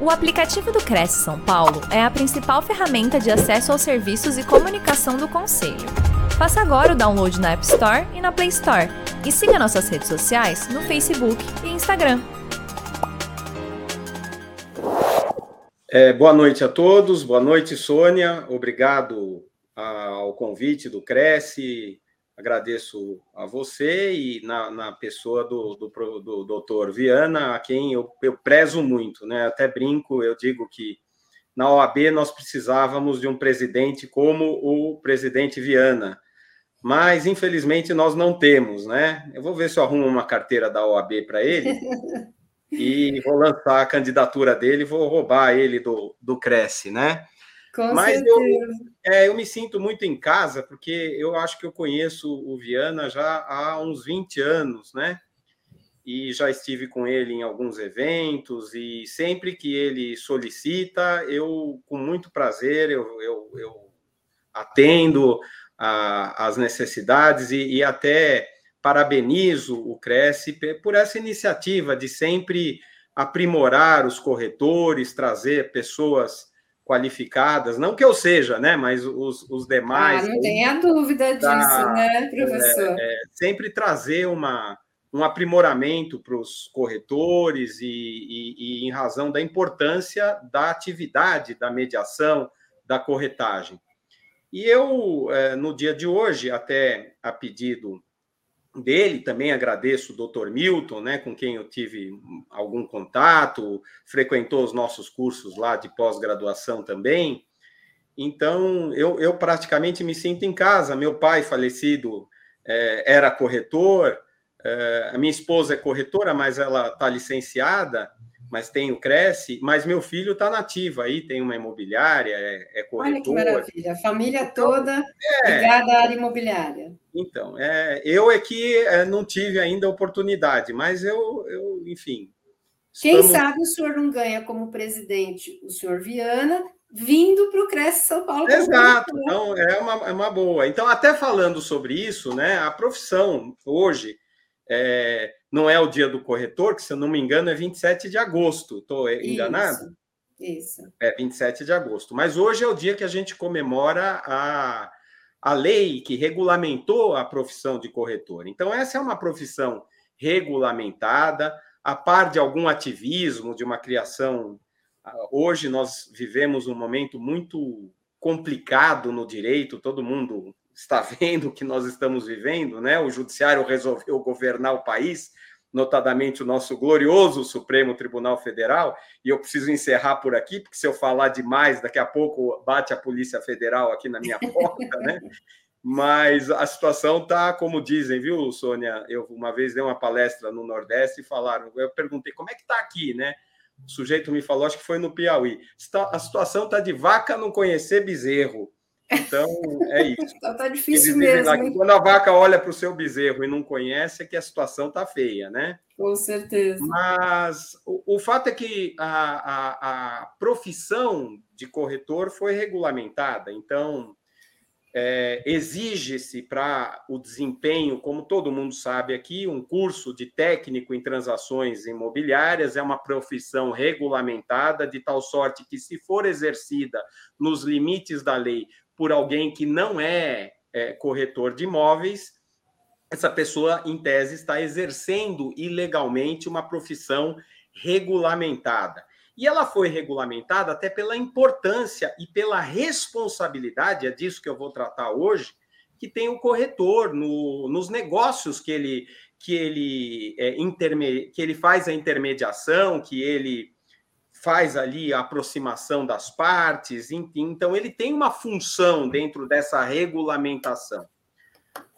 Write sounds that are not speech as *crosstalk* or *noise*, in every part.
O aplicativo do Cresce São Paulo é a principal ferramenta de acesso aos serviços e comunicação do Conselho. Faça agora o download na App Store e na Play Store. E siga nossas redes sociais no Facebook e Instagram. É, boa noite a todos, boa noite, Sônia. Obrigado ao convite do Cresce. Agradeço a você e na, na pessoa do, do, do doutor Viana, a quem eu, eu prezo muito, né? Até brinco, eu digo que na OAB nós precisávamos de um presidente como o presidente Viana, mas infelizmente nós não temos, né? Eu vou ver se eu arrumo uma carteira da OAB para ele *laughs* e vou lançar a candidatura dele, vou roubar ele do, do Cresce, né? Com Mas certeza. eu, é, eu me sinto muito em casa, porque eu acho que eu conheço o Viana já há uns 20 anos, né? E já estive com ele em alguns eventos, e sempre que ele solicita, eu, com muito prazer, eu, eu, eu atendo a, as necessidades e, e até parabenizo o Cresce por essa iniciativa de sempre aprimorar os corretores, trazer pessoas qualificadas, não que eu seja, né, mas os, os demais. Ah, não tenha dúvida disso, da, né, professor? É, é, sempre trazer uma, um aprimoramento para os corretores e, e, e, em razão da importância da atividade da mediação, da corretagem. E eu, é, no dia de hoje, até a pedido dele, também agradeço o doutor Milton, né, com quem eu tive algum contato, frequentou os nossos cursos lá de pós-graduação também. Então, eu, eu praticamente me sinto em casa. Meu pai falecido é, era corretor, é, a minha esposa é corretora, mas ela está licenciada, mas tem o Cresce, mas meu filho está nativo aí, tem uma imobiliária, é, é corretor. Olha que maravilha, a família então, toda é, ligada à área imobiliária. Então, é, eu é que é, não tive ainda oportunidade, mas eu, eu enfim. Quem estamos... sabe o senhor não ganha como presidente o senhor Viana, vindo para o Cresce São Paulo. Exato, então é uma, é uma boa. Então, até falando sobre isso, né, a profissão hoje é, não é o dia do corretor, que se eu não me engano é 27 de agosto. Estou enganado? Isso. É 27 de agosto. Mas hoje é o dia que a gente comemora a, a lei que regulamentou a profissão de corretor. Então, essa é uma profissão regulamentada, a par de algum ativismo, de uma criação. Hoje nós vivemos um momento muito complicado no direito, todo mundo está *laughs* vendo o que nós estamos vivendo, né? O judiciário resolveu governar o país, notadamente o nosso glorioso Supremo Tribunal Federal, e eu preciso encerrar por aqui, porque se eu falar demais, daqui a pouco bate a Polícia Federal aqui na minha *laughs* porta, né? Mas a situação tá, como dizem, viu, Sônia? Eu uma vez dei uma palestra no Nordeste e falaram, eu perguntei como é que tá aqui, né? O sujeito me falou, acho que foi no Piauí. A situação tá de vaca não conhecer bezerro. Então, é isso. *laughs* Então tá difícil mesmo. quando a vaca olha para o seu bezerro e não conhece, é que a situação tá feia, né? Com certeza. Mas o, o fato é que a, a, a, profissão de corretor foi regulamentada, então é, exige-se para o desempenho, como todo mundo sabe aqui, um curso de técnico em transações imobiliárias, é uma profissão regulamentada, de tal sorte que, se for exercida nos limites da lei por alguém que não é, é corretor de imóveis, essa pessoa, em tese, está exercendo ilegalmente uma profissão regulamentada. E ela foi regulamentada até pela importância e pela responsabilidade, é disso que eu vou tratar hoje, que tem o corretor no, nos negócios que ele que ele é, interme, que ele faz a intermediação, que ele faz ali a aproximação das partes, então ele tem uma função dentro dessa regulamentação.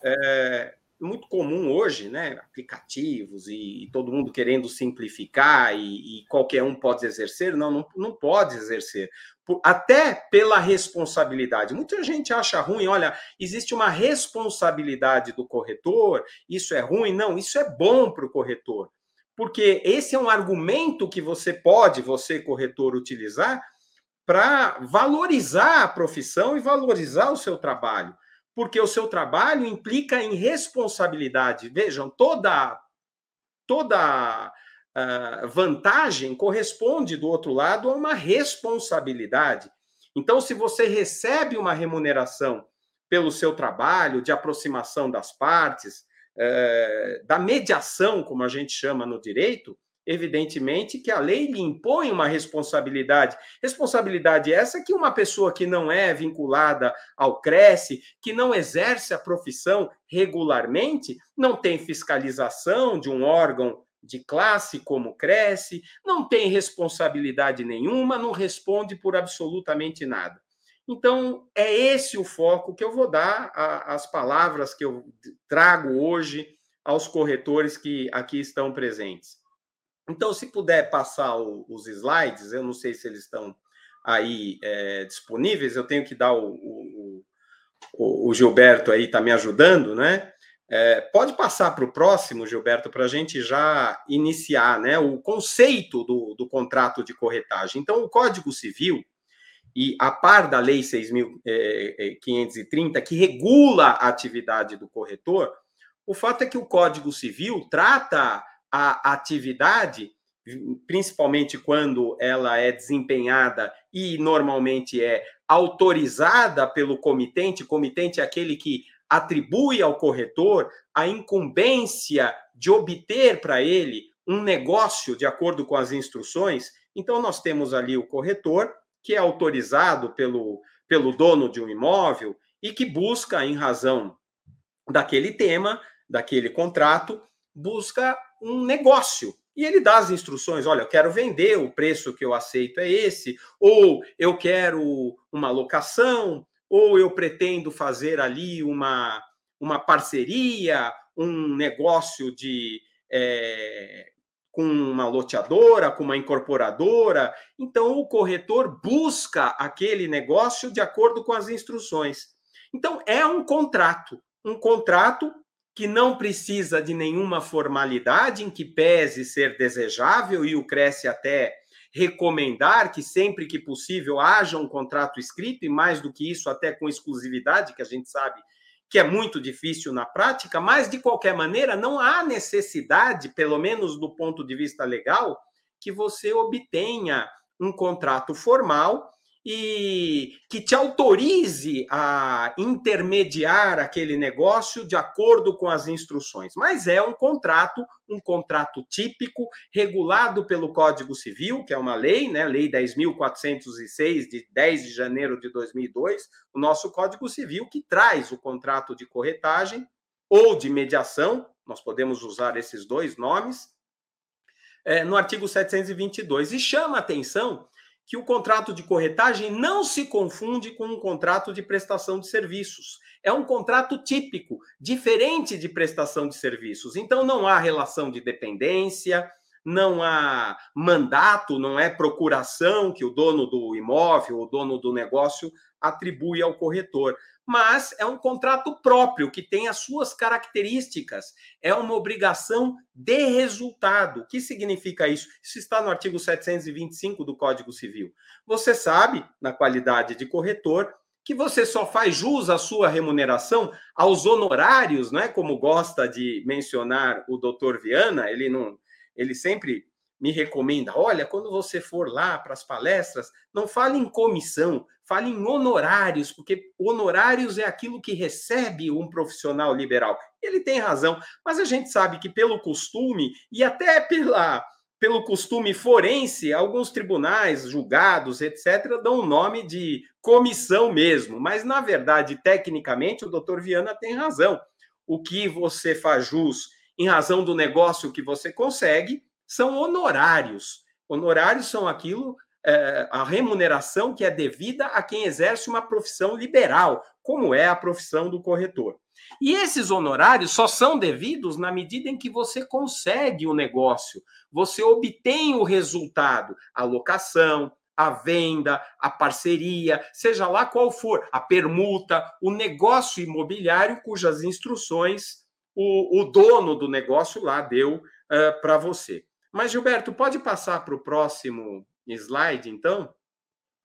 É muito comum hoje, né? Aplicativos e, e todo mundo querendo simplificar e, e, qualquer um pode exercer. Não, não, não pode exercer. Por, até pela responsabilidade. Muita gente acha ruim, olha, existe uma responsabilidade do corretor, isso é ruim. Não, isso é bom para o corretor porque esse é um argumento que você pode, você corretor, utilizar para valorizar a profissão e valorizar o seu trabalho, porque o seu trabalho implica em responsabilidade. Vejam, toda toda uh, vantagem corresponde, do outro lado, a uma responsabilidade. Então, se você recebe uma remuneração pelo seu trabalho de aproximação das partes, uh, da mediação, como a gente chama no direito, evidentemente que a lei lhe impõe uma responsabilidade. Responsabilidade essa que uma pessoa que não é vinculada ao Cresce, que não exerce a profissão regularmente, não tem fiscalização de um órgão de classe como Cresce, não tem responsabilidade nenhuma, não responde por absolutamente nada. Então, é esse o foco que eu vou dar às palavras que eu trago hoje aos corretores que aqui estão presentes. Então, se puder passar o, os slides, eu não sei se eles estão aí é, disponíveis, eu tenho que dar o, o, o Gilberto aí, está me ajudando, né? É, pode passar para o próximo, Gilberto, para a gente já iniciar né, o conceito do, do contrato de corretagem. Então, o Código Civil, e a par da Lei 6.530, é, é, que regula a atividade do corretor, o fato é que o Código Civil trata a atividade, principalmente quando ela é desempenhada e normalmente é autorizada pelo comitente, comitente é aquele que atribui ao corretor a incumbência de obter para ele um negócio de acordo com as instruções. Então, nós temos ali o corretor, que é autorizado pelo, pelo dono de um imóvel e que busca, em razão daquele tema, daquele contrato, busca um negócio. E ele dá as instruções: olha, eu quero vender, o preço que eu aceito é esse, ou eu quero uma locação, ou eu pretendo fazer ali uma, uma parceria, um negócio de. É, com uma loteadora, com uma incorporadora. Então, o corretor busca aquele negócio de acordo com as instruções. Então, é um contrato. Um contrato que não precisa de nenhuma formalidade, em que pese ser desejável, e o Cresce até recomendar que sempre que possível haja um contrato escrito, e mais do que isso, até com exclusividade, que a gente sabe que é muito difícil na prática, mas de qualquer maneira não há necessidade, pelo menos do ponto de vista legal, que você obtenha um contrato formal e que te autorize a intermediar aquele negócio de acordo com as instruções. Mas é um contrato, um contrato típico, regulado pelo Código Civil, que é uma lei, né, Lei 10.406, de 10 de janeiro de 2002, o nosso Código Civil, que traz o contrato de corretagem ou de mediação, nós podemos usar esses dois nomes, é, no artigo 722, e chama atenção que o contrato de corretagem não se confunde com um contrato de prestação de serviços. É um contrato típico, diferente de prestação de serviços. Então, não há relação de dependência, não há mandato, não é procuração que o dono do imóvel, o dono do negócio atribui ao corretor mas é um contrato próprio que tem as suas características. É uma obrigação de resultado. O que significa isso? Isso está no artigo 725 do Código Civil. Você sabe, na qualidade de corretor, que você só faz jus à sua remuneração aos honorários, não é como gosta de mencionar o doutor Viana, ele não, ele sempre me recomenda: olha, quando você for lá para as palestras, não fale em comissão, fale em honorários, porque honorários é aquilo que recebe um profissional liberal. Ele tem razão, mas a gente sabe que pelo costume e até pela pelo costume forense, alguns tribunais, julgados, etc., dão o nome de comissão mesmo. Mas, na verdade, tecnicamente, o doutor Viana tem razão. O que você faz jus em razão do negócio que você consegue são honorários. Honorários são aquilo, é, a remuneração que é devida a quem exerce uma profissão liberal, como é a profissão do corretor. E esses honorários só são devidos na medida em que você consegue o negócio, você obtém o resultado, a locação, a venda, a parceria, seja lá qual for, a permuta, o negócio imobiliário cujas instruções o, o dono do negócio lá deu uh, para você. Mas, Gilberto, pode passar para o próximo slide, então?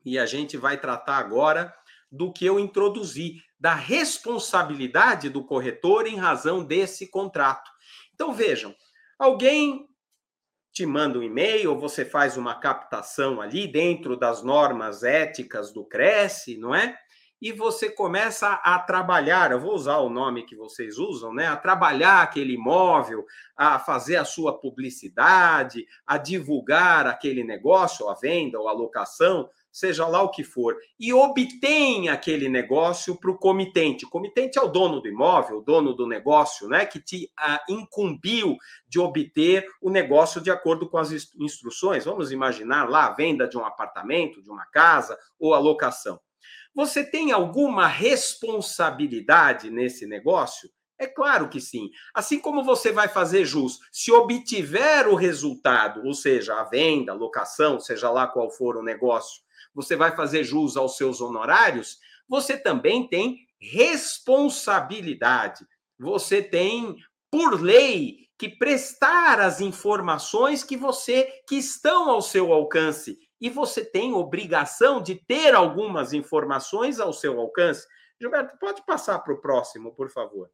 E a gente vai tratar agora do que eu introduzi, da responsabilidade do corretor em razão desse contrato. Então, vejam, alguém te manda um e-mail, você faz uma captação ali dentro das normas éticas do Cresce, não é? E você começa a trabalhar, eu vou usar o nome que vocês usam, né? A trabalhar aquele imóvel, a fazer a sua publicidade, a divulgar aquele negócio, a venda ou a locação, seja lá o que for, e obtém aquele negócio para o comitente. O comitente é o dono do imóvel, o dono do negócio, né, que te ah, incumbiu de obter o negócio de acordo com as instruções. Vamos imaginar lá a venda de um apartamento, de uma casa ou a locação. Você tem alguma responsabilidade nesse negócio? É claro que sim. Assim como você vai fazer jus, se obtiver o resultado, ou seja, a venda, a locação, seja lá qual for o negócio, você vai fazer jus aos seus honorários, você também tem responsabilidade. Você tem, por lei, que prestar as informações que você que estão ao seu alcance e você tem obrigação de ter algumas informações ao seu alcance. Gilberto, pode passar para o próximo, por favor.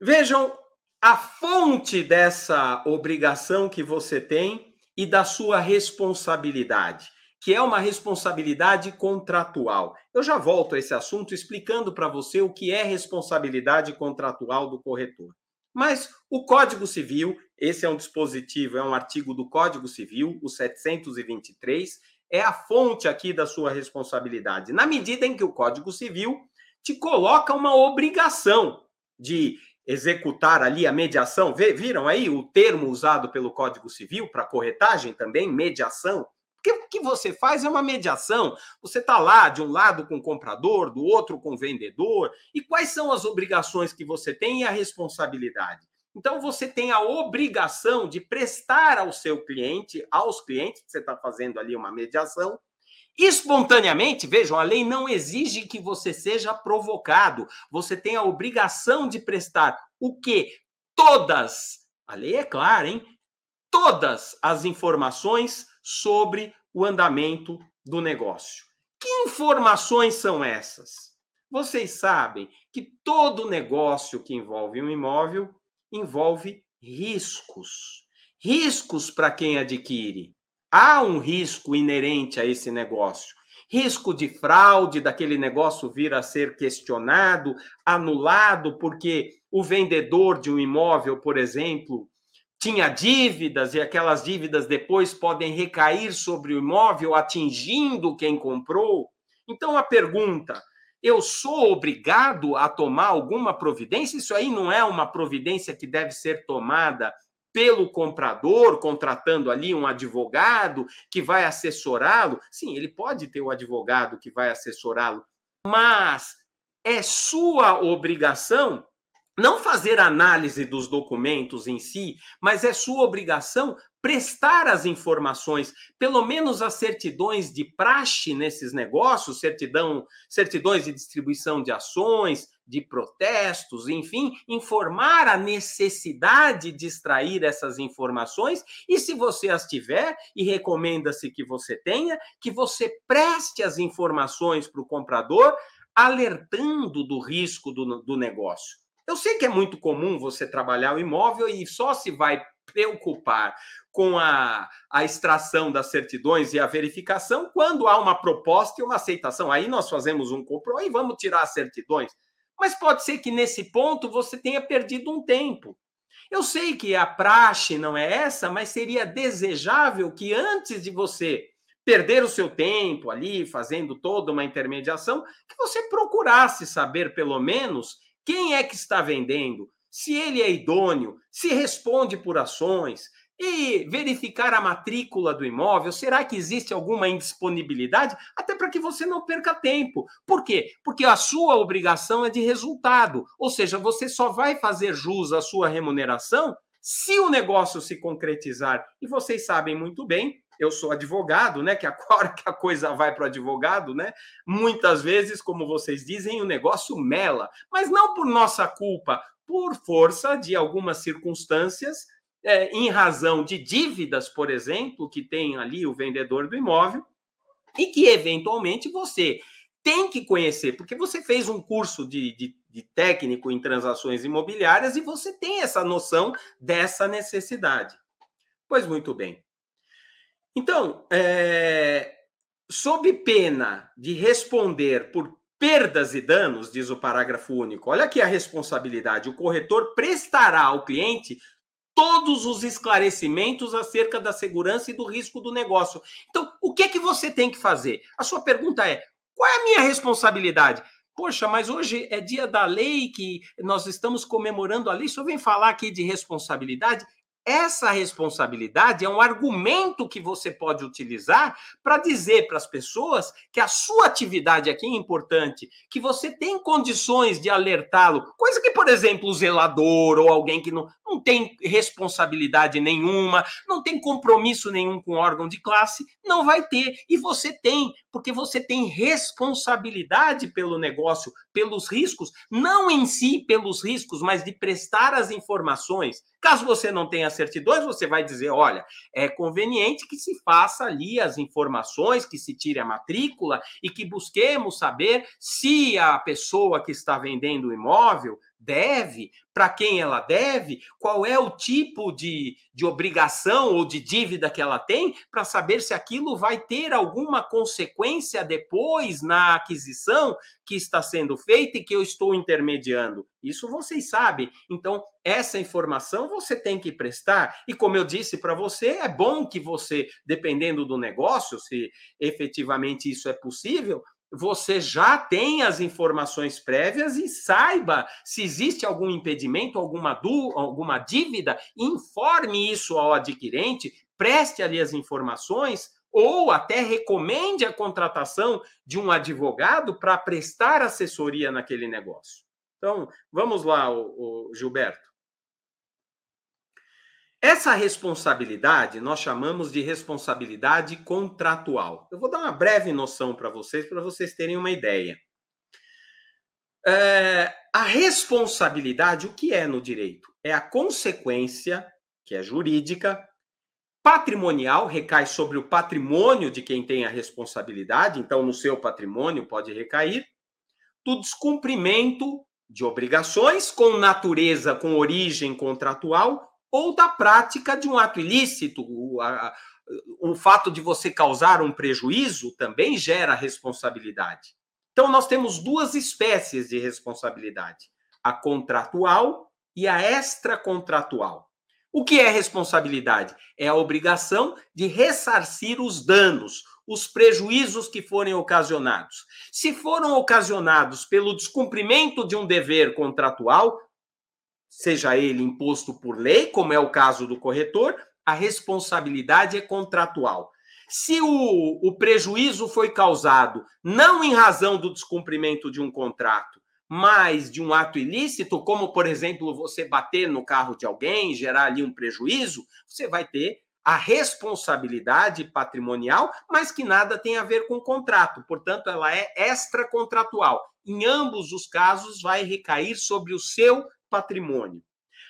Vejam a fonte dessa obrigação que você tem e da sua responsabilidade, que é uma responsabilidade contratual. Eu já volto a esse assunto explicando para você o que é responsabilidade contratual do corretor. Mas o Código Civil, esse é um dispositivo, é um artigo do Código Civil, o 723, é a fonte aqui da sua responsabilidade, na medida em que o Código Civil te coloca uma obrigação de executar ali a mediação. Viram aí o termo usado pelo Código Civil para corretagem também, mediação? Porque o que você faz é uma mediação. Você está lá, de um lado com o comprador, do outro com o vendedor. E quais são as obrigações que você tem e a responsabilidade? Então, você tem a obrigação de prestar ao seu cliente, aos clientes, que você está fazendo ali uma mediação, Espontaneamente, vejam, a lei não exige que você seja provocado. Você tem a obrigação de prestar o quê? Todas, a lei é clara, hein? Todas as informações sobre o andamento do negócio. Que informações são essas? Vocês sabem que todo negócio que envolve um imóvel envolve riscos. Riscos para quem adquire, há um risco inerente a esse negócio. Risco de fraude, daquele negócio vir a ser questionado, anulado, porque o vendedor de um imóvel, por exemplo, tinha dívidas e aquelas dívidas depois podem recair sobre o imóvel, atingindo quem comprou. Então a pergunta: eu sou obrigado a tomar alguma providência? Isso aí não é uma providência que deve ser tomada pelo comprador, contratando ali um advogado que vai assessorá-lo. Sim, ele pode ter o advogado que vai assessorá-lo, mas é sua obrigação não fazer análise dos documentos em si, mas é sua obrigação prestar as informações, pelo menos as certidões de praxe nesses negócios, certidão, certidões de distribuição de ações, de protestos, enfim, informar a necessidade de extrair essas informações e, se você as tiver, e recomenda-se que você tenha, que você preste as informações para o comprador, alertando do risco do, do negócio. Eu sei que é muito comum você trabalhar o imóvel e só se vai preocupar com a, a extração das certidões e a verificação quando há uma proposta e uma aceitação. Aí nós fazemos um compro e vamos tirar as certidões. Mas pode ser que nesse ponto você tenha perdido um tempo. Eu sei que a praxe não é essa, mas seria desejável que antes de você perder o seu tempo ali fazendo toda uma intermediação, que você procurasse saber pelo menos quem é que está vendendo, se ele é idôneo, se responde por ações, e verificar a matrícula do imóvel. Será que existe alguma indisponibilidade? Até para que você não perca tempo. Por quê? Porque a sua obrigação é de resultado. Ou seja, você só vai fazer jus à sua remuneração se o negócio se concretizar. E vocês sabem muito bem, eu sou advogado, né? Que a hora *laughs* que a coisa vai para o advogado, né? Muitas vezes, como vocês dizem, o negócio mela, mas não por nossa culpa, por força de algumas circunstâncias, é, em razão de dívidas, por exemplo, que tem ali o vendedor do imóvel, e que eventualmente você tem que conhecer, porque você fez um curso de, de, de técnico em transações imobiliárias e você tem essa noção dessa necessidade. Pois muito bem. Então, é, sob pena de responder por perdas e danos, diz o parágrafo único, olha aqui a responsabilidade: o corretor prestará ao cliente todos os esclarecimentos acerca da segurança e do risco do negócio. Então, o que é que você tem que fazer? A sua pergunta é: qual é a minha responsabilidade? Poxa, mas hoje é dia da lei que nós estamos comemorando a lei. Senhor vem falar aqui de responsabilidade? Essa responsabilidade é um argumento que você pode utilizar para dizer para as pessoas que a sua atividade aqui é importante, que você tem condições de alertá-lo, coisa que, por exemplo, o zelador ou alguém que não, não tem responsabilidade nenhuma, não tem compromisso nenhum com órgão de classe, não vai ter. E você tem, porque você tem responsabilidade pelo negócio, pelos riscos, não em si pelos riscos, mas de prestar as informações. Caso você não tenha certidões, você vai dizer: olha, é conveniente que se faça ali as informações, que se tire a matrícula e que busquemos saber se a pessoa que está vendendo o imóvel deve, para quem ela deve, qual é o tipo de, de obrigação ou de dívida que ela tem, para saber se aquilo vai ter alguma consequência depois na aquisição que está sendo feita e que eu estou intermediando. Isso vocês sabem. Então, essa informação você tem que prestar. E como eu disse para você, é bom que você, dependendo do negócio, se efetivamente isso é possível, você já tem as informações prévias e saiba se existe algum impedimento, alguma, du, alguma dívida, informe isso ao adquirente, preste ali as informações ou até recomende a contratação de um advogado para prestar assessoria naquele negócio. Então, vamos lá, o, o Gilberto. Essa responsabilidade nós chamamos de responsabilidade contratual. Eu vou dar uma breve noção para vocês, para vocês terem uma ideia. É, a responsabilidade, o que é no direito? É a consequência, que é jurídica, patrimonial, recai sobre o patrimônio de quem tem a responsabilidade, então no seu patrimônio pode recair, do descumprimento de obrigações com natureza, com origem contratual ou da prática de um ato ilícito. O, a, o fato de você causar um prejuízo também gera responsabilidade. Então, nós temos duas espécies de responsabilidade: a contratual e a extracontratual. O que é responsabilidade? É a obrigação de ressarcir os danos, os prejuízos que forem ocasionados. Se foram ocasionados pelo descumprimento de um dever contratual, seja ele imposto por lei, como é o caso do corretor, a responsabilidade é contratual. Se o, o prejuízo foi causado não em razão do descumprimento de um contrato, mas de um ato ilícito, como, por exemplo, você bater no carro de alguém, gerar ali um prejuízo, você vai ter a responsabilidade patrimonial, mas que nada tem a ver com o contrato. Portanto, ela é extracontratual. Em ambos os casos, vai recair sobre o seu patrimônio.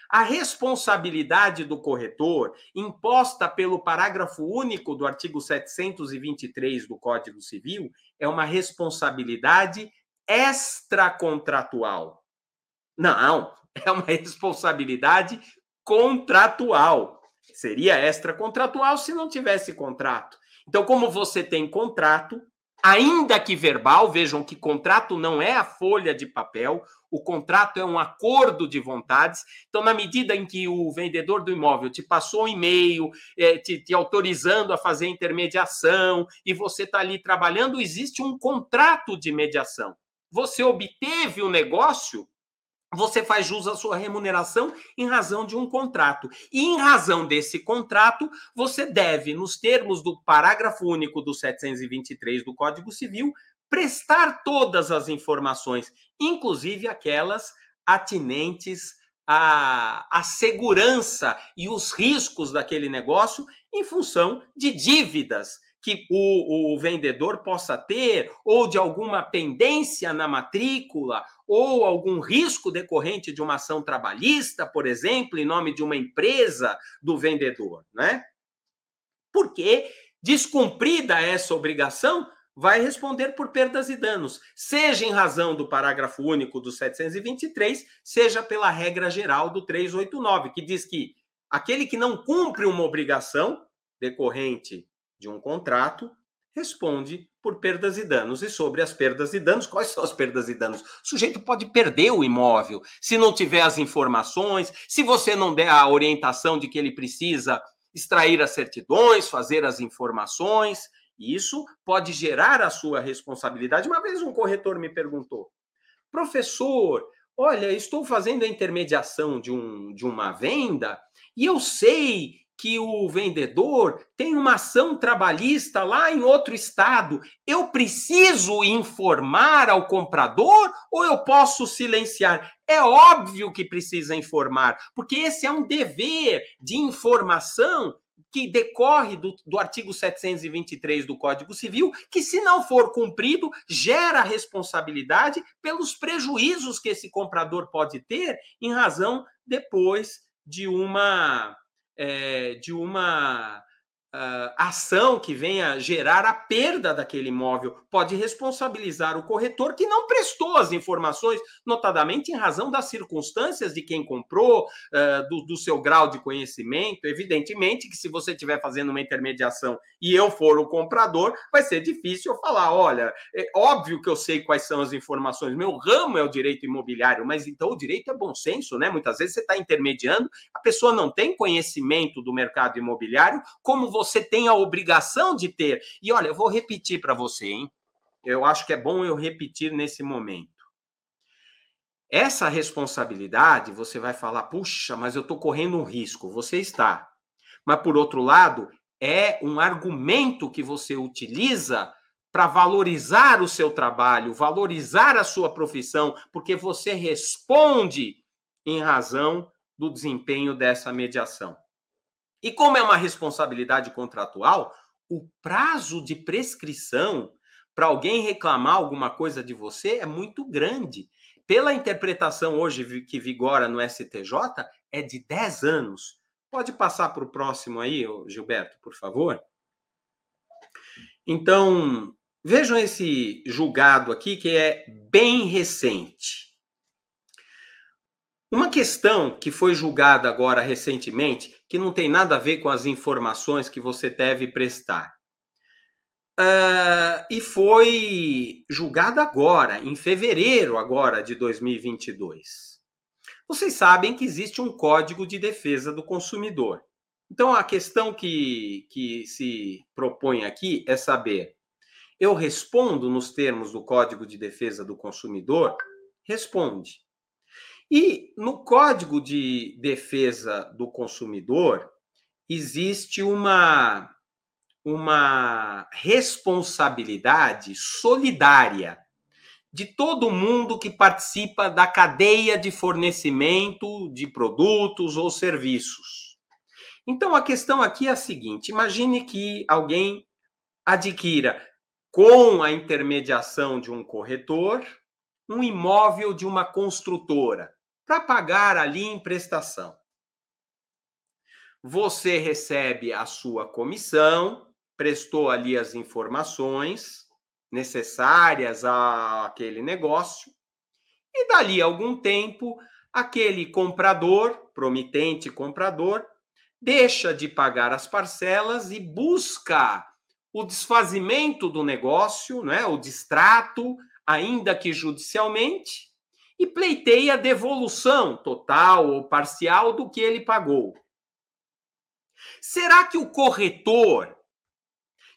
A responsabilidade do corretor, imposta pelo parágrafo único do artigo 723 do Código Civil, é uma responsabilidade extracontratual. Não, é uma responsabilidade contratual. Seria extracontratual se não tivesse contrato. Então, como você tem contrato, ainda que verbal, vejam que contrato não é a folha de papel, o contrato é um acordo de vontades. Então, na medida em que o vendedor do imóvel te passou um e-mail, é, te, te, autorizando a fazer intermediação, e você está ali trabalhando, existe um contrato de mediação. Você obteve o negócio, você faz jus à sua remuneração em razão de um contrato. E em razão desse contrato, você deve, nos termos do parágrafo único do 723 do Código Civil, prestar todas as informações, inclusive aquelas atinentes à, à segurança e os riscos daquele negócio em função de dívidas que o, o, vendedor possa ter, ou de alguma pendência na matrícula, ou algum risco decorrente de uma ação trabalhista, por exemplo, em nome de uma empresa do vendedor, né? Porque, descumprida essa obrigação, vai responder por perdas e danos, seja em razão do parágrafo único do 723, seja pela regra geral do 389, que diz que aquele que não cumpre uma obrigação decorrente de um contrato responde por perdas e danos. E sobre as perdas e danos, quais são as perdas e danos? O sujeito pode perder o imóvel se não tiver as informações, se você não der a orientação de que ele precisa extrair as certidões, fazer as informações. Isso pode gerar a sua responsabilidade. Uma vez um corretor me perguntou: professor, olha, estou fazendo a intermediação de, um, de uma venda e eu sei que o vendedor tem uma ação trabalhista lá em outro estado. Eu preciso informar ao comprador ou eu posso silenciar? É óbvio que precisa informar, porque esse é um dever de informação que decorre do, do, artigo 723 do Código Civil, que, se não for cumprido, gera responsabilidade pelos prejuízos que esse comprador pode ter em razão depois de uma é, de uma uh, ação que venha gerar a perda daquele imóvel, pode responsabilizar o corretor que não prestou as informações, notadamente em razão das circunstâncias de quem comprou, uh, do, do, seu grau de conhecimento. Evidentemente que se você estiver fazendo uma intermediação e eu for o comprador, vai ser difícil eu falar: olha, é óbvio que eu sei quais são as informações, meu ramo é o direito imobiliário, mas então o direito é bom senso, né? Muitas vezes você está intermediando, a pessoa não tem conhecimento do mercado imobiliário, como você tem a obrigação de ter. E olha, eu vou repetir para você, hein? Eu acho que é bom eu repetir nesse momento. Essa responsabilidade, você vai falar, puxa, mas eu estou correndo um risco. Você está. Mas, por outro lado, é um argumento que você utiliza para valorizar o seu trabalho, valorizar a sua profissão, porque você responde em razão do desempenho dessa mediação. E como é uma responsabilidade contratual, o prazo de prescrição para alguém reclamar alguma coisa de você é muito grande. Pela interpretação hoje que vigora no STJ, é de 10 anos. Pode passar para o próximo aí, Gilberto, por favor? Então, vejam esse julgado aqui que é bem recente. Uma questão que foi julgada agora recentemente, que não tem nada a ver com as informações que você deve prestar. Uh, e foi julgada agora, em fevereiro agora de 2022. Vocês sabem que existe um Código de Defesa do Consumidor. Então, a questão que, que se propõe aqui é saber: eu respondo nos termos do Código de Defesa do Consumidor? Responde. E no Código de Defesa do Consumidor existe uma, uma responsabilidade solidária de todo mundo que participa da cadeia de fornecimento de produtos ou serviços. Então a questão aqui é a seguinte: imagine que alguém adquira com a intermediação de um corretor um imóvel de uma construtora para pagar ali em prestação. Você recebe a sua comissão, prestou ali as informações necessárias àquele negócio, e dali algum tempo, aquele comprador, promitente comprador, deixa de pagar as parcelas e busca o desfazimento do negócio, né, o distrato, ainda que judicialmente, e pleiteia a devolução total ou parcial do que ele pagou. Será que o corretor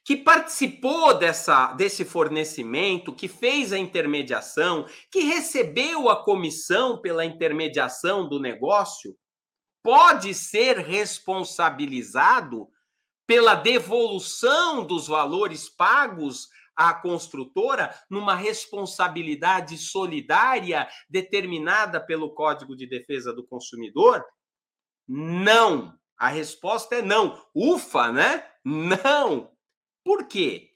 que participou dessa, desse fornecimento, que fez a intermediação, que recebeu a comissão pela intermediação do negócio, pode ser responsabilizado pela devolução dos valores pagos à construtora numa responsabilidade solidária determinada pelo Código de Defesa do Consumidor? Não. A resposta é não. Ufa, né? Não. Por quê?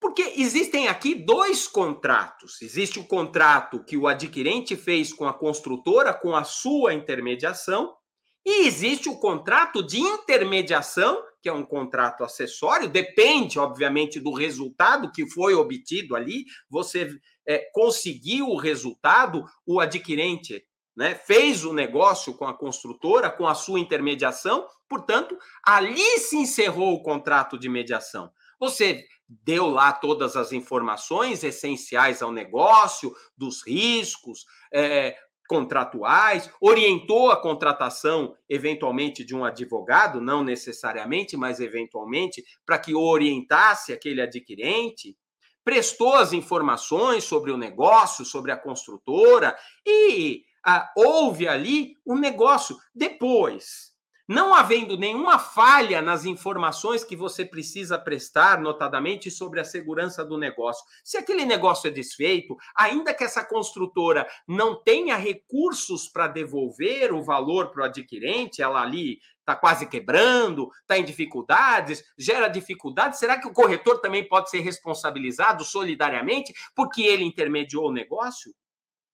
Porque existem aqui dois contratos. Existe o contrato que o adquirente fez com a construtora, com a sua intermediação, E existe o contrato de intermediação, que é um contrato acessório, depende, obviamente, do resultado que foi obtido ali. Você é, conseguiu o resultado, o adquirente né, fez o negócio com a construtora, com a sua intermediação, portanto, ali se encerrou o contrato de mediação. Você deu lá todas as informações essenciais ao negócio, dos riscos, é, contratuais, orientou a contratação, eventualmente, de um advogado, não necessariamente, mas eventualmente, para que orientasse aquele adquirente, prestou as informações sobre o negócio, sobre a construtora e ah, houve ali um negócio. Depois, não havendo nenhuma falha nas informações que você precisa prestar, notadamente sobre a segurança do negócio. Se aquele negócio é desfeito, ainda que essa construtora não tenha recursos para devolver o valor para o adquirente, ela ali está quase quebrando, está em dificuldades, gera dificuldades, será que o corretor também pode ser responsabilizado solidariamente porque ele intermediou o negócio?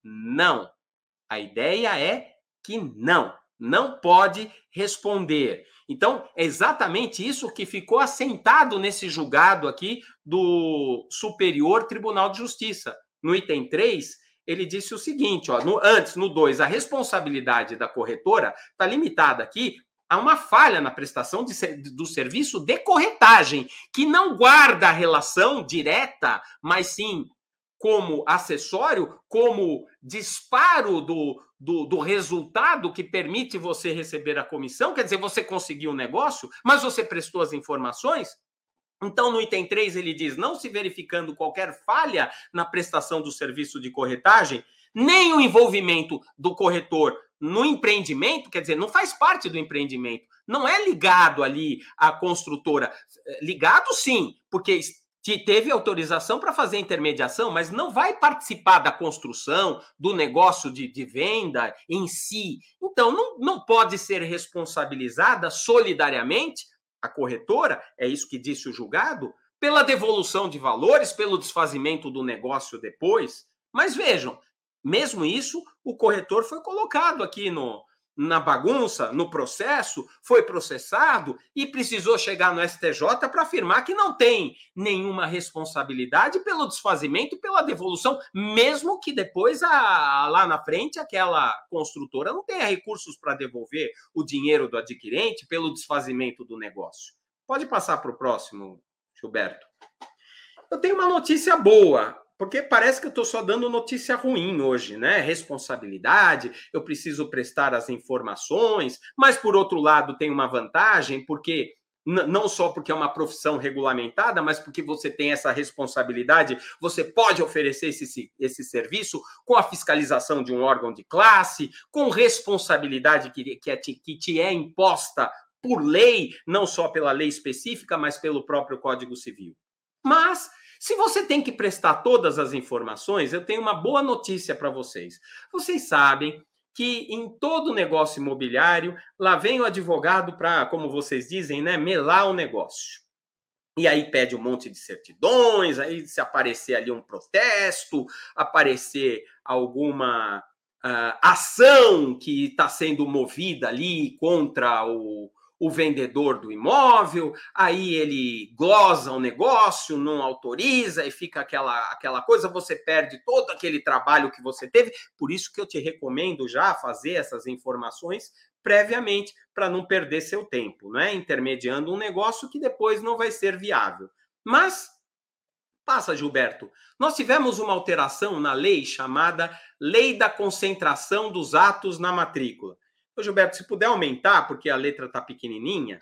Não. A ideia é que não não pode responder. Então, é exatamente isso que ficou assentado nesse julgado aqui do Superior Tribunal de Justiça. No item 3, ele disse o seguinte: ó, no, antes, no 2, a responsabilidade da corretora está limitada aqui a uma falha na prestação de, do serviço de corretagem, que não guarda relação direta, mas sim como acessório, como disparo do, do, do, resultado que permite você receber a comissão, quer dizer, você conseguiu o um negócio, mas você prestou as informações. Então, no item 3, ele diz: não se verificando qualquer falha na prestação do serviço de corretagem, nem o envolvimento do corretor no empreendimento, quer dizer, não faz parte do empreendimento, não é ligado ali à construtora. Ligado sim, porque que teve autorização para fazer intermediação, mas não vai participar da construção, do negócio de, de venda em si. Então, não, não pode ser responsabilizada solidariamente a corretora, é isso que disse o julgado, pela devolução de valores, pelo desfazimento do negócio depois. Mas vejam, mesmo isso, o corretor foi colocado aqui no, na bagunça, no processo, foi processado e precisou chegar no STJ para afirmar que não tem nenhuma responsabilidade pelo desfazimento pela devolução, mesmo que depois, a, lá na frente, aquela construtora não tenha recursos para devolver o dinheiro do adquirente pelo desfazimento do negócio. Pode passar para o próximo, Gilberto. Eu tenho uma notícia boa porque parece que eu estou só dando notícia ruim hoje, né? Responsabilidade, eu preciso prestar as informações, mas por outro lado tem uma vantagem, porque não só porque é uma profissão regulamentada, mas porque você tem essa responsabilidade, você pode oferecer esse, esse serviço com a fiscalização de um órgão de classe, com responsabilidade que, que, é, que te é imposta por lei, não só pela lei específica, mas pelo próprio Código Civil. Mas se você tem que prestar todas as informações, eu tenho uma boa notícia para vocês. Vocês sabem que em todo negócio imobiliário, lá vem o advogado para, como vocês dizem, né, melar o negócio. E aí pede um monte de certidões, aí se aparecer ali um protesto, aparecer alguma uh, ação que está sendo movida ali contra o, o vendedor do imóvel, aí ele glosa o negócio, não autoriza e fica aquela, aquela coisa, você perde todo aquele trabalho que você teve. Por isso que eu te recomendo já fazer essas informações previamente para não perder seu tempo, não é? Intermediando um negócio que depois não vai ser viável. Mas passa, Gilberto. Nós tivemos uma alteração na lei chamada Lei da Concentração dos Atos na Matrícula. Ô, Gilberto, se puder aumentar, porque a letra está pequenininha.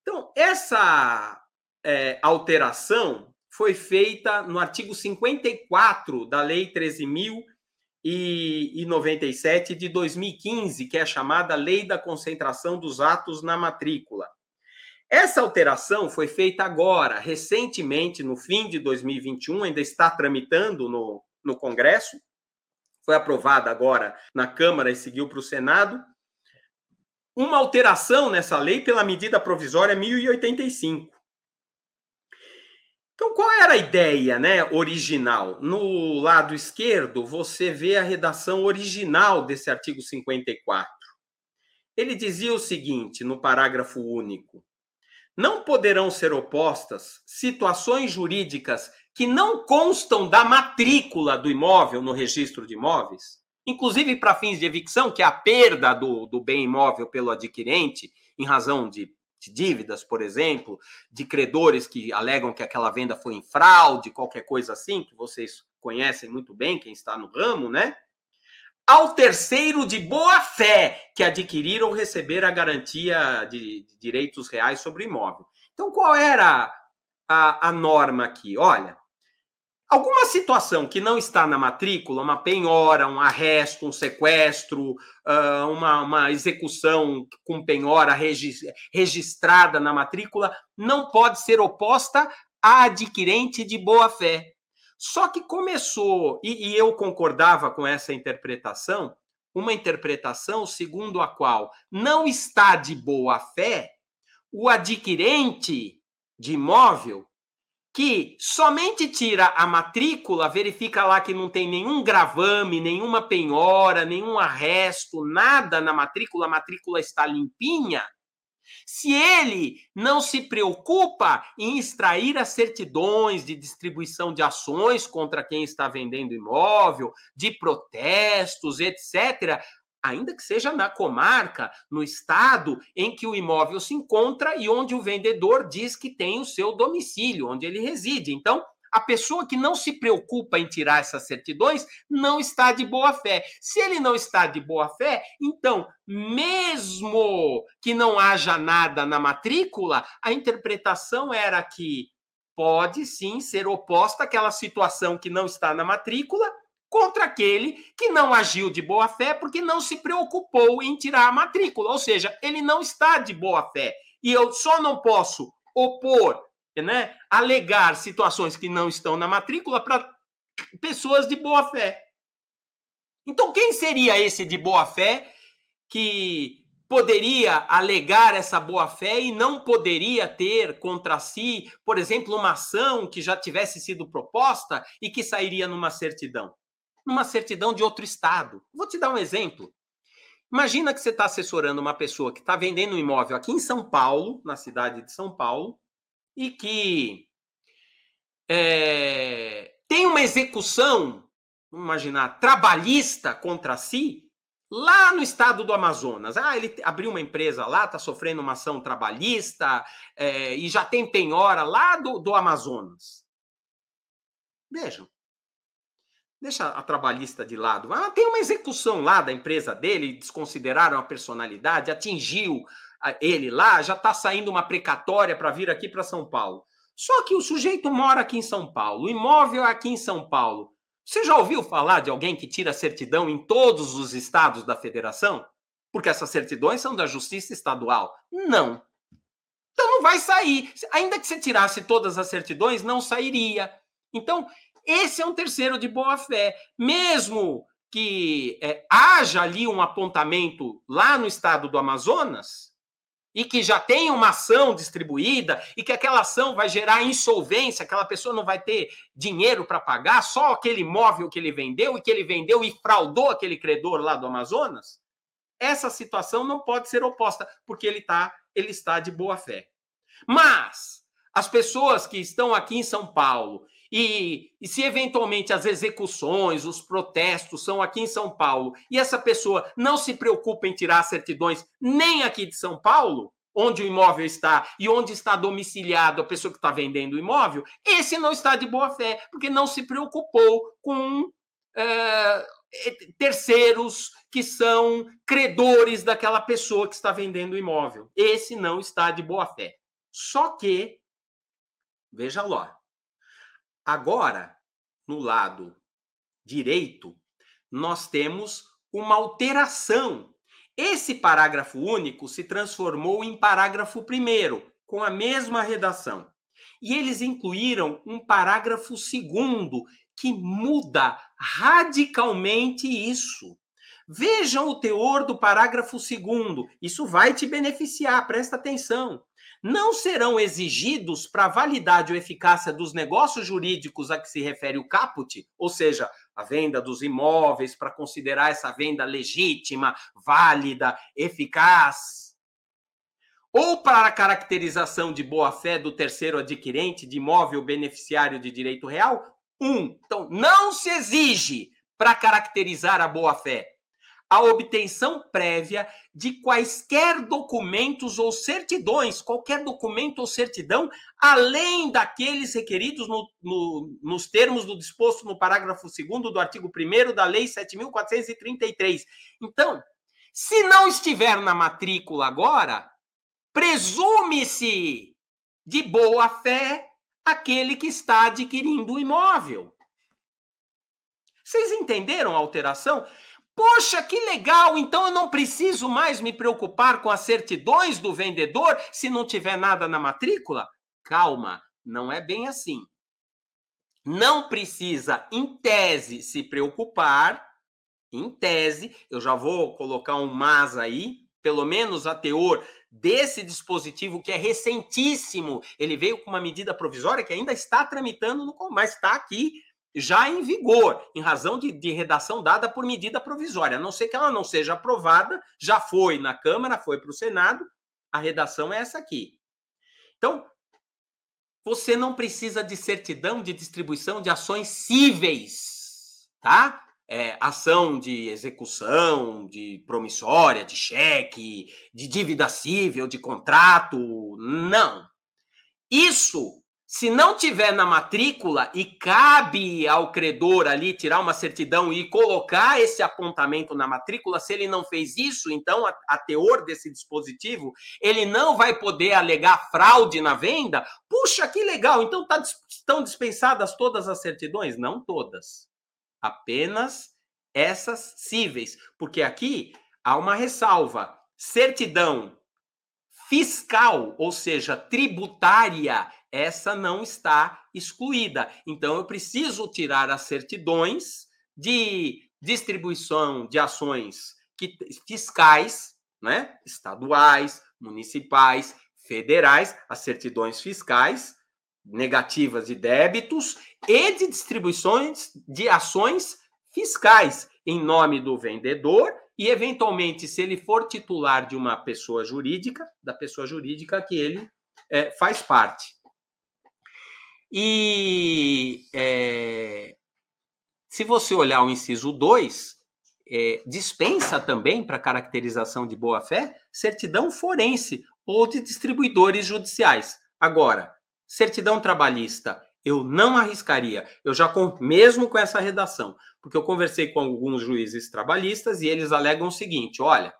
Então, essa é, alteração foi feita no artigo 54 da Lei 13.097 de 2015, que é a chamada Lei da Concentração dos Atos na Matrícula. Essa alteração foi feita agora, recentemente, no fim de 2021, ainda está tramitando no, no Congresso, foi aprovada agora na Câmara e seguiu para o Senado uma alteração nessa lei pela medida provisória 1085. Então, qual era a ideia né, original? No lado esquerdo, você vê a redação original desse artigo 54. ele dizia o seguinte no parágrafo único: não poderão ser opostas situações jurídicas que não constam da matrícula do imóvel no registro de imóveis, inclusive para fins de evicção, que é a perda do, do bem imóvel pelo adquirente, em razão de, de dívidas, por exemplo, de credores que alegam que aquela venda foi em fraude, qualquer coisa assim, que vocês conhecem muito bem, quem está no ramo, né? Ao terceiro de boa fé que adquirir ou receber a garantia de, de direitos reais sobre o imóvel. Então, qual era a, a norma aqui? Olha, Alguma situação que não está na matrícula, uma penhora, um arresto, um sequestro, ah, uma, uma execução com penhora registrada na matrícula, não pode ser oposta a adquirente de boa-fé. Só que começou, e, e eu concordava com essa interpretação, uma interpretação segundo a qual não está de boa-fé o adquirente de imóvel que somente tira a matrícula, verifica lá que não tem nenhum gravame, nenhuma penhora, nenhum arresto, nada na matrícula, a matrícula está limpinha. Se ele não se preocupa em extrair as certidões de distribuição de ações contra quem está vendendo imóvel, de protestos, etc., ainda que seja na comarca, no estado em que o imóvel se encontra e onde o vendedor diz que tem o seu domicílio, onde ele reside. Então, a pessoa que não se preocupa em tirar essas certidões não está de boa fé. Se ele não está de boa fé, então, mesmo que não haja nada na matrícula, a interpretação era que pode sim ser oposta àquela situação que não está na matrícula contra aquele que não agiu de boa fé porque não se preocupou em tirar a matrícula, ou seja, ele não está de boa fé. E eu só não posso opor, né, alegar situações que não estão na matrícula para pessoas de boa fé. Então, quem seria esse de boa fé que poderia alegar essa boa fé e não poderia ter contra si, por exemplo, uma ação que já tivesse sido proposta e que sairia numa certidão? Numa certidão de outro estado. Vou te dar um exemplo. Imagina que você está assessorando uma pessoa que está vendendo um imóvel aqui em São Paulo, na cidade de São Paulo, e que é, tem uma execução, vamos imaginar, trabalhista contra si, lá no estado do Amazonas. Ah, ele abriu uma empresa lá, está sofrendo uma ação trabalhista é, e já tem penhora lá do, do Amazonas. Vejam, Deixa a trabalhista de lado. Ah, tem uma execução lá da empresa dele, desconsideraram a personalidade, atingiu ele lá, já está saindo uma precatória para vir aqui para São Paulo. Só que o sujeito mora aqui em São Paulo, o imóvel é aqui em São Paulo. Você já ouviu falar de alguém que tira certidão em todos os estados da federação? Porque essas certidões são da Justiça Estadual. Não. Então não vai sair. Ainda que você tirasse todas as certidões, não sairia. Então, esse é um terceiro de boa fé. Mesmo que é, haja ali um apontamento lá no estado do Amazonas e que já tenha uma ação distribuída e que aquela ação vai gerar insolvência, aquela pessoa não vai ter dinheiro para pagar, só aquele imóvel que ele vendeu e que ele vendeu e fraudou aquele credor lá do Amazonas, essa situação não pode ser oposta, porque ele, tá, ele está de boa fé. Mas as pessoas que estão aqui em São Paulo e, e, se eventualmente as execuções, os protestos são aqui em São Paulo e essa pessoa não se preocupa em tirar certidões nem aqui de São Paulo, onde o imóvel está e onde está domiciliado a pessoa que está vendendo o imóvel, esse não está de boa fé, porque não se preocupou com é, terceiros que são credores daquela pessoa que está vendendo o imóvel. Esse não está de boa fé. Só que, veja lá, Agora, no lado direito, nós temos uma alteração. Esse parágrafo único se transformou em parágrafo primeiro, com a mesma redação. E eles incluíram um parágrafo segundo que muda radicalmente isso. Vejam o teor do parágrafo segundo. Isso vai te beneficiar, presta atenção não serão exigidos para validade ou eficácia dos negócios jurídicos a que se refere o caput, ou seja, a venda dos imóveis, para considerar essa venda legítima, válida, eficaz. Ou para a caracterização de boa-fé do terceiro adquirente de imóvel beneficiário de direito real? Um. Então, não se exige para caracterizar a boa-fé a obtenção prévia de quaisquer documentos ou certidões, qualquer documento ou certidão, além daqueles requeridos no, no, nos termos do disposto no parágrafo 2 do artigo 1 da Lei 7.433. Então, se não estiver na matrícula agora, presume-se de boa fé aquele que está adquirindo o imóvel. Vocês entenderam a alteração? Poxa, que legal! Então eu não preciso mais me preocupar com as certidões do vendedor se não tiver nada na matrícula? Calma, não é bem assim. Não precisa, em tese, se preocupar. Em tese, eu já vou colocar um mas aí, pelo menos a teor desse dispositivo que é recentíssimo. Ele veio com uma medida provisória que ainda está tramitando, no, mas está aqui já em vigor, em razão de, de, redação dada por medida provisória, a não ser que ela não seja aprovada, já foi na Câmara, foi para o Senado, a redação é essa aqui. Então, você não precisa de certidão de distribuição de ações cíveis, tá? É, ação de execução, de promissória, de cheque, de dívida civil, de contrato, não. Isso se não tiver na matrícula e cabe ao credor ali tirar uma certidão e colocar esse apontamento na matrícula, se ele não fez isso, então a, a teor desse dispositivo, ele não vai poder alegar fraude na venda. Puxa, que legal! Então tá, estão dispensadas todas as certidões? Não todas. Apenas essas cíveis. Porque aqui há uma ressalva. Certidão fiscal, ou seja, tributária, essa não está excluída. Então, eu preciso tirar as certidões de distribuição de ações que, fiscais, né? estaduais, municipais, federais, as certidões fiscais negativas de débitos e de distribuições de ações fiscais em nome do vendedor e, eventualmente, se ele for titular de uma pessoa jurídica, da pessoa jurídica que ele é, faz parte. E é, se você olhar o inciso 2, é, dispensa também para caracterização de boa-fé certidão forense ou de distribuidores judiciais. Agora, certidão trabalhista, eu não arriscaria. Eu já, mesmo com essa redação, porque eu conversei com alguns juízes trabalhistas e eles alegam o seguinte: olha,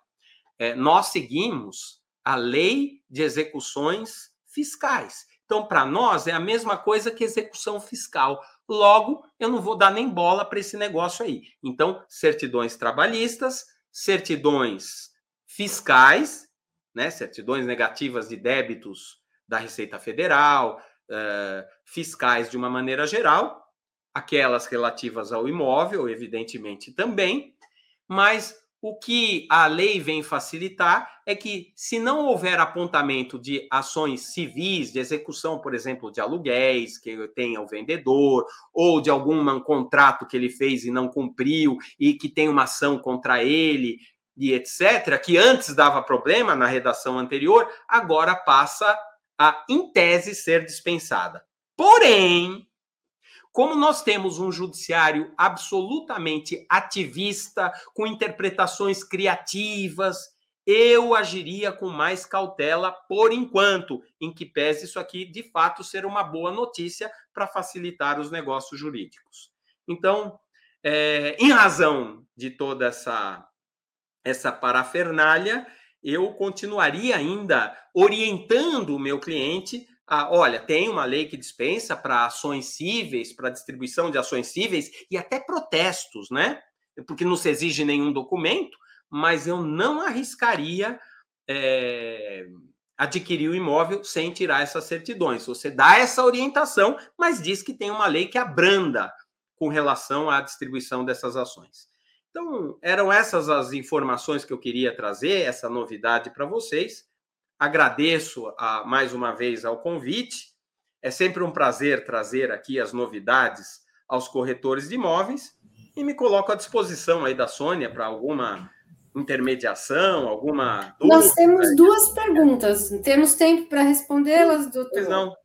é, nós seguimos a lei de execuções fiscais. Então, para nós, é a mesma coisa que execução fiscal. Logo, eu não vou dar nem bola para esse negócio aí. Então, certidões trabalhistas, certidões fiscais, né, certidões negativas de débitos da Receita Federal, uh, fiscais de uma maneira geral, aquelas relativas ao imóvel, evidentemente também, mas o que a lei vem facilitar é que, se não houver apontamento de ações civis, de execução, por exemplo, de aluguéis que tenha o vendedor, ou de algum contrato que ele fez e não cumpriu, e que tem uma ação contra ele, e etc., que antes dava problema na redação anterior, agora passa a, em tese, ser dispensada. Porém, como nós temos um judiciário absolutamente ativista, com interpretações criativas, eu agiria com mais cautela por enquanto, em que pese isso aqui de fato ser uma boa notícia para facilitar os negócios jurídicos. Então, é, em razão de toda essa, essa parafernália, eu continuaria ainda orientando o meu cliente ah, olha, tem uma lei que dispensa para ações cíveis, para distribuição de ações cíveis e até protestos, né? Porque não se exige nenhum documento, mas eu não arriscaria é, adquirir o imóvel sem tirar essas certidões. Você dá essa orientação, mas diz que tem uma lei que abranda com relação à distribuição dessas ações. Então, eram essas as informações que eu queria trazer, essa novidade para vocês. Agradeço a, mais uma vez ao convite. É sempre um prazer trazer aqui as novidades aos corretores de imóveis e me coloco à disposição aí da Sônia para alguma intermediação, alguma dúvida. Nós temos duas perguntas. Temos tempo para respondê-las, doutor? Pois não.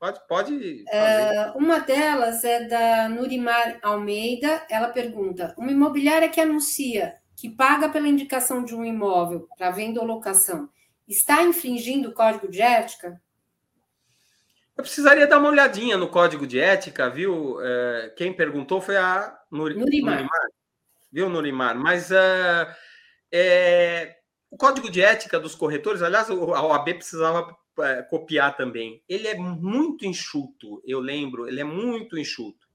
Pode, pode. Uh, uma delas é da Nurimar Almeida. Ela pergunta: uma imobiliária que anuncia que paga pela indicação de um imóvel para venda ou locação está infringindo o código de ética? Eu precisaria dar uma olhadinha no código de ética, viu? É, quem perguntou foi a Nur... Nurimar. Nurimar. Viu, Nurimar? Mas uh, é, o código de ética dos corretores, aliás, a OAB precisava é, copiar também. Ele é muito enxuto, eu lembro, ele é muito enxuto.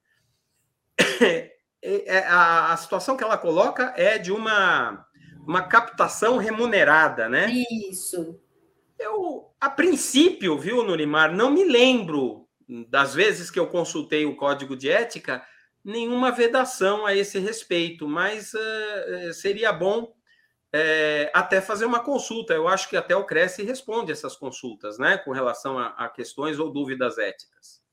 *coughs* É, a, a situação que ela coloca é de uma, uma captação remunerada, né? Isso. Eu, a princípio, viu, Nurimar, não me lembro das vezes que eu consultei o código de ética, nenhuma vedação a esse respeito, mas uh, seria bom é, até fazer uma consulta. Eu acho que até o Cresce responde essas consultas, né, com relação a, a questões ou dúvidas éticas.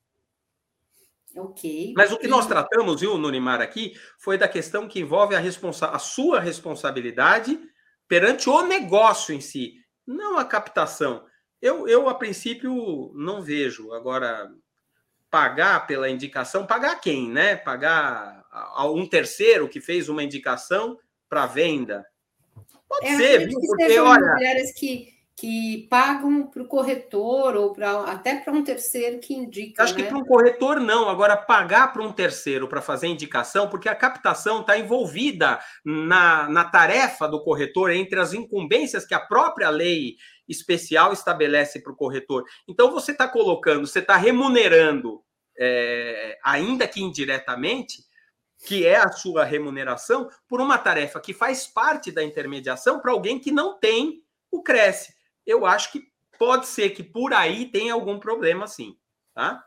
Ok. Mas o que nós tratamos, viu, Nurimar, aqui, foi da questão que envolve a, responsa a sua responsabilidade perante o negócio em si, não a captação. Eu, eu, a princípio, não vejo. Agora, pagar pela indicação, pagar quem, né? Pagar a um terceiro que fez uma indicação para venda. Pode é, ser, viu? Porque, olha... mulheres que, que pagam para o corretor ou pra, até para um terceiro que indica. Acho né? que para um corretor não. Agora, pagar para um terceiro para fazer indicação, porque a captação está envolvida na, na tarefa do corretor entre as incumbências que a própria lei especial estabelece para o corretor. Então, você está colocando, você está remunerando, é, ainda que indiretamente, que é a sua remuneração, por uma tarefa que faz parte da intermediação para alguém que não tem o Cresce. Eu acho que pode ser que por aí tenha algum problema, sim. Tá?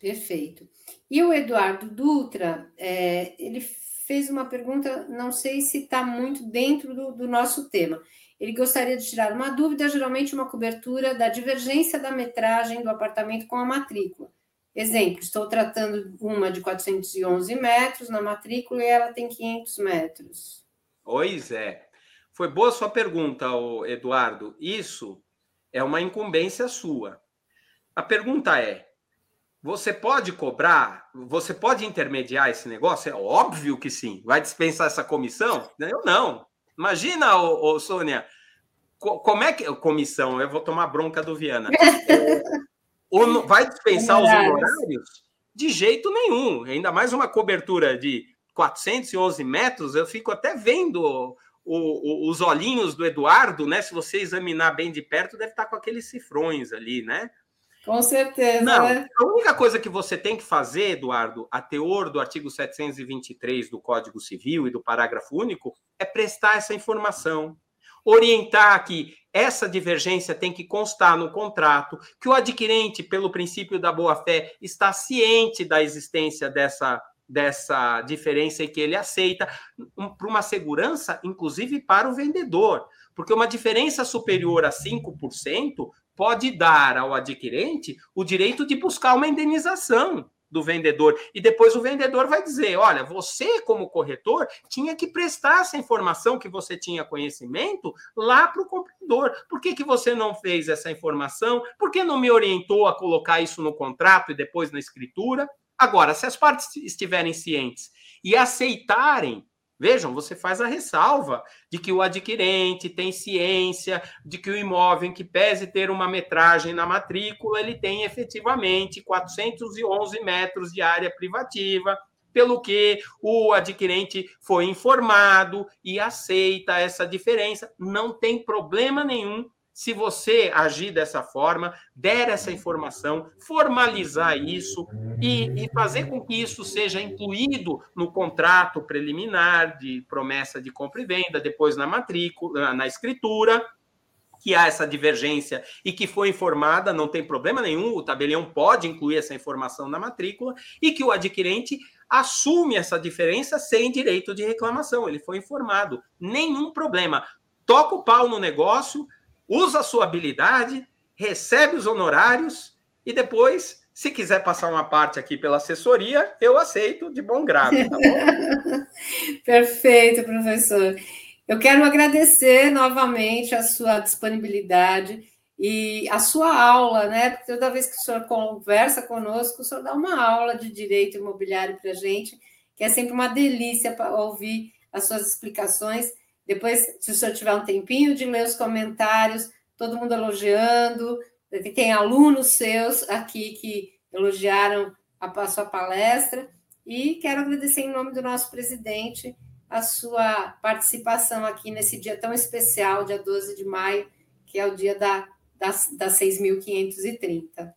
Perfeito. E o Eduardo Dutra, é, ele fez uma pergunta, não sei se está muito dentro do, do nosso tema. Ele gostaria de tirar uma dúvida, geralmente uma cobertura da divergência da metragem do apartamento com a matrícula. Exemplo, estou tratando uma de 411 metros na matrícula e ela tem 500 metros. Pois é. Foi boa sua pergunta, Eduardo. Isso é uma incumbência sua. A pergunta é: você pode cobrar? Você pode intermediar esse negócio? É óbvio que sim. Vai dispensar essa comissão? Eu não. Imagina, ô, ô Sônia, como é que. Comissão, eu vou tomar bronca do Viana. *laughs* Ou vai dispensar os honorários? De jeito nenhum. Ainda mais uma cobertura de 411 metros, eu fico até vendo o, o, os olhinhos do Eduardo, né? Se você examinar bem de perto, deve estar com aqueles cifrões ali, né? Com certeza. Não, né? a única coisa que você tem que fazer, Eduardo, a teor do artigo 723 do Código Civil e do parágrafo único, é prestar essa informação orientar que essa divergência tem que constar no contrato, que o adquirente, pelo princípio da boa-fé, está ciente da existência dessa, dessa diferença e que ele aceita, um, para uma segurança, inclusive para o vendedor. Porque uma diferença superior a 5% pode dar ao adquirente o direito de buscar uma indenização do vendedor. E depois o vendedor vai dizer: olha, você, como corretor, tinha que prestar essa informação que você tinha conhecimento lá para o comprador. Por que, que você não fez essa informação? Por que não me orientou a colocar isso no contrato e depois na escritura? Agora, se as partes estiverem cientes e aceitarem Vejam, você faz a ressalva de que o adquirente tem ciência de que o imóvel em que pese ter uma metragem na matrícula, ele tem efetivamente 411 metros de área privativa, pelo que o adquirente foi informado e aceita essa diferença. Não tem problema nenhum se você agir dessa forma, der essa informação, formalizar isso e, e, fazer com que isso seja incluído no contrato preliminar de promessa de compra e venda, depois na matrícula, na escritura, que há essa divergência e que foi informada, não tem problema nenhum, o tabelião pode incluir essa informação na matrícula e que o adquirente assume essa diferença sem direito de reclamação, ele foi informado, nenhum problema. Toca o pau no negócio, usa a sua habilidade, recebe os honorários e depois Se quiser passar uma parte aqui pela assessoria, eu aceito de bom grado, tá bom? *laughs* Perfeito, professor. Eu quero agradecer novamente a sua disponibilidade e a sua aula, né? Porque toda vez que o senhor conversa conosco, o senhor dá uma aula de direito imobiliário para a gente, que é sempre uma delícia ouvir as suas explicações. Depois, se o senhor tiver um tempinho de ler os comentários, todo mundo elogiando, tem alunos seus aqui que elogiaram a sua palestra, e quero agradecer em nome do nosso presidente a sua participação aqui nesse dia tão especial, dia 12 de maio, que é o dia da, das, das 6.530.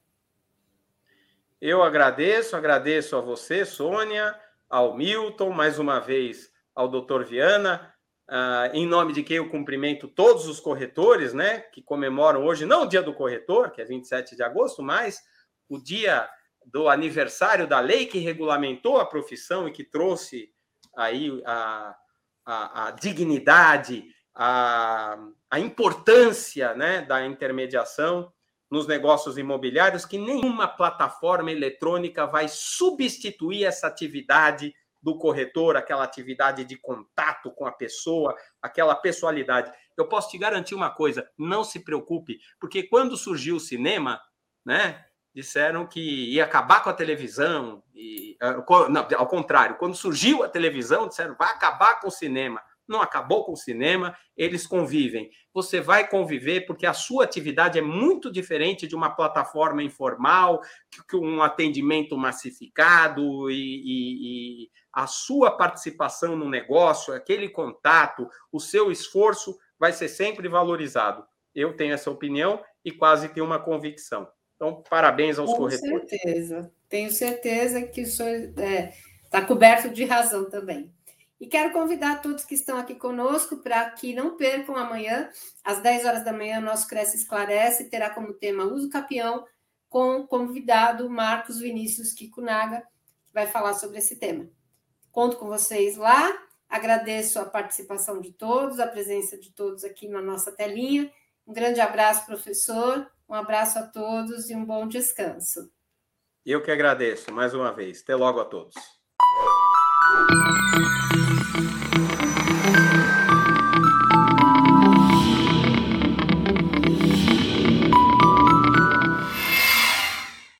Eu agradeço, agradeço a você, Sônia, ao Milton, mais uma vez ao doutor Viana, uh, em nome de quem eu cumprimento todos os corretores, né, que comemoram hoje, não o dia do corretor, que é 27 de agosto, mas o dia do aniversário da lei que regulamentou a profissão e que trouxe aí a, a, a dignidade, a, a importância né, da intermediação nos negócios imobiliários, que nenhuma plataforma eletrônica vai substituir essa atividade do corretor, aquela atividade de contato com a pessoa, aquela pessoalidade. Eu posso te garantir uma coisa, não se preocupe, porque quando surgiu o cinema, né, disseram que ia acabar com a televisão. E, ah, não, ao contrário, quando surgiu a televisão, disseram vai acabar com o cinema. Não acabou com o cinema, eles convivem. Você vai conviver porque a sua atividade é muito diferente de uma plataforma informal, um atendimento massificado e, e, e a sua participação no negócio, aquele contato, o seu esforço vai ser sempre valorizado. Eu tenho essa opinião e quase tenho uma convicção. Então, parabéns aos Com corretores. Com certeza. Tenho certeza que o senhor está é, tá coberto de razão também. E quero convidar todos que estão aqui conosco para que não percam amanhã, às 10 horas da manhã, o nosso Cresce Esclarece terá como tema Uso Capião, com o convidado Marcos Vinícius Kikunaga, que vai falar sobre esse tema. Conto com vocês lá, agradeço a participação de todos, a presença de todos aqui na nossa telinha. Um grande abraço, professor. Um abraço a todos e um bom descanso. Eu que agradeço mais uma vez. Até logo a todos.